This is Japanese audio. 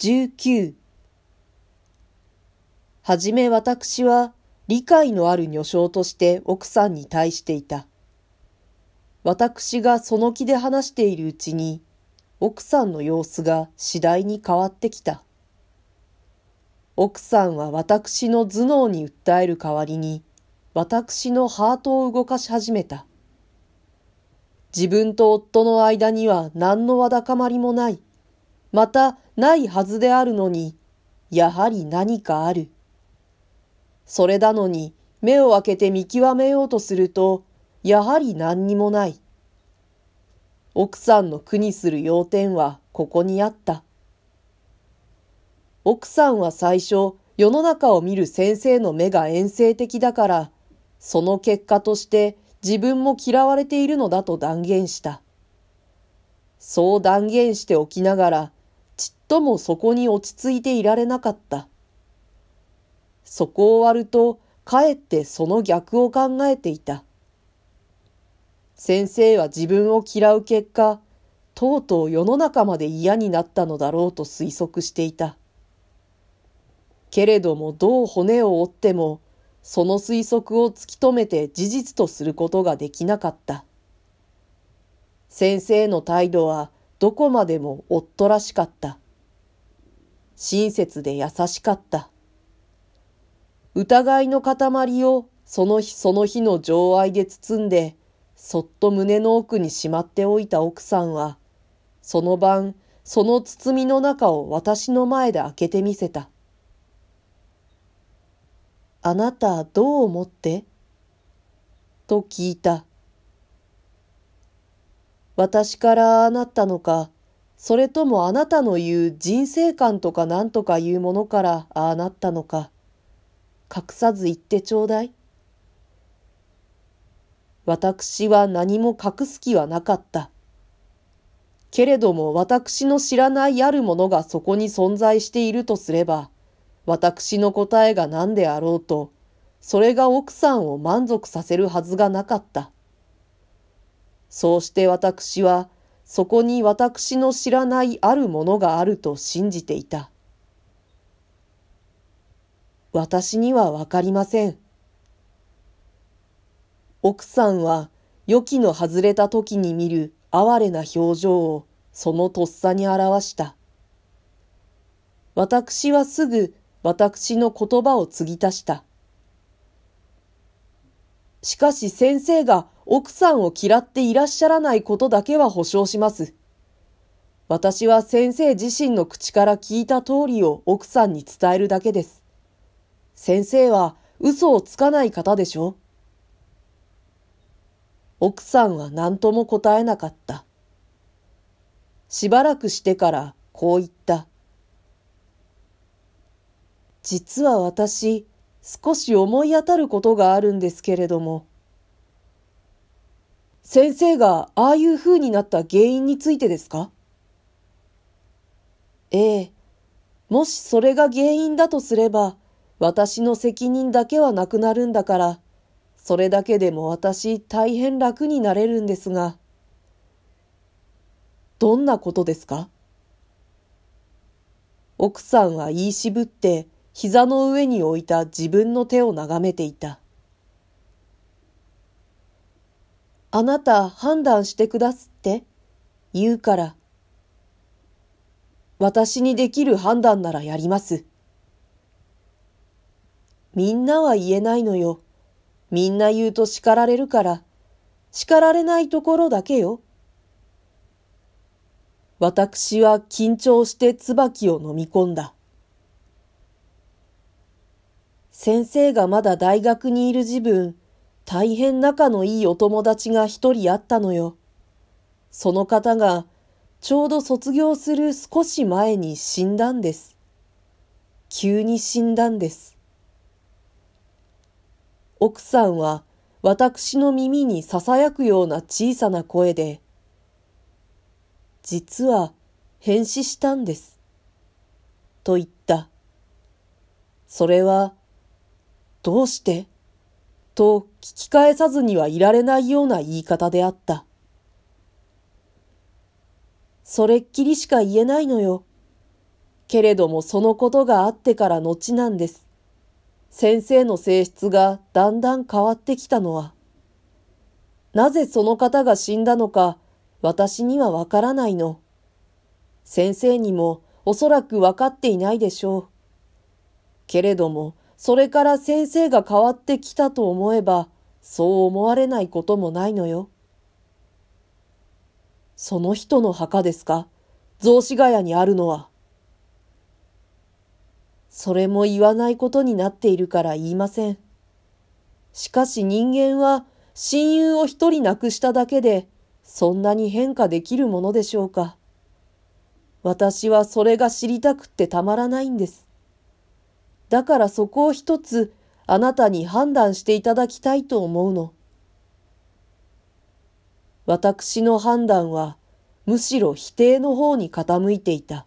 19はじめ私は理解のある女性として奥さんに対していた。私がその気で話しているうちに奥さんの様子が次第に変わってきた。奥さんは私の頭脳に訴える代わりに私のハートを動かし始めた。自分と夫の間には何のわだかまりもない。またないはずであるのに、やはり何かある。それなのに目を開けて見極めようとすると、やはり何にもない。奥さんの苦にする要点はここにあった。奥さんは最初、世の中を見る先生の目が遠征的だから、その結果として自分も嫌われているのだと断言した。そう断言しておきながら、ちっともそこに落ち着いていられなかった。そこを割ると、かえってその逆を考えていた。先生は自分を嫌う結果、とうとう世の中まで嫌になったのだろうと推測していた。けれどもどう骨を折っても、その推測を突き止めて事実とすることができなかった。先生の態度はどこまでも夫らしかった。親切で優しかった。疑いの塊をその日その日の情愛で包んで、そっと胸の奥にしまっておいた奥さんは、その晩、その包みの中を私の前で開けてみせた。あなたどう思って？と聞いた。私からあなったのか、それともあなたの言う人生観とか何とかいうものからああなったのか、隠さず言ってちょうだい。私は何も隠す気はなかった。けれども私の知らないあるものがそこに存在しているとすれば、私の答えが何であろうと、それが奥さんを満足させるはずがなかった。そうして私は、そこに私の知らないあるものがあると信じていた。私にはわかりません。奥さんは予期の外れた時に見る哀れな表情をそのとっさに表した。私はすぐ私の言葉を継ぎ足した。しかし先生が奥さんを嫌っていらっしゃらないことだけは保証します。私は先生自身の口から聞いた通りを奥さんに伝えるだけです。先生は嘘をつかない方でしょ奥さんは何とも答えなかった。しばらくしてからこう言った。実は私、少し思い当たることがあるんですけれども。先生がああいう風になった原因についてですか？ええ。もしそれが原因だとすれば、私の責任だけはなくなるんだから、それだけでも私大変楽になれるんですが。どんなことですか？奥さんは言い渋って膝の上に置いた自分の手を眺めていた。あなた判断してくだすって？言うから。私にできる判断ならやります。みんなは言えないのよ。みんな言うと叱られるから、叱られないところだけよ。私は緊張して椿を飲み込んだ。先生がまだ大学にいる自分、大変仲のいいお友達が一人あったのよ。その方が、ちょうど卒業する少し前に死んだんです。急に死んだんです。奥さんは私の耳に囁くような小さな声で、実は変死したんです。と言った。それは、どうして？と聞き返さずにはいられないような言い方であった。それっきりしか言えないのよ。けれどもそのことがあってから後なんです。先生の性質がだんだん変わってきたのは。なぜその方が死んだのか私にはわからないの。先生にもおそらくわかっていないでしょう。けれども、それから先生が変わってきたと思えば、そう思われないこともないのよ。その人の墓ですか？雑司ヶ谷にあるのは。それも言わないことになっているから言いません。しかし人間は親友を一人亡くしただけで、そんなに変化できるものでしょうか。私はそれが知りたくってたまらないんです。だからそこを一つあなたに判断していただきたいと思うの。私の判断はむしろ否定の方に傾いていた。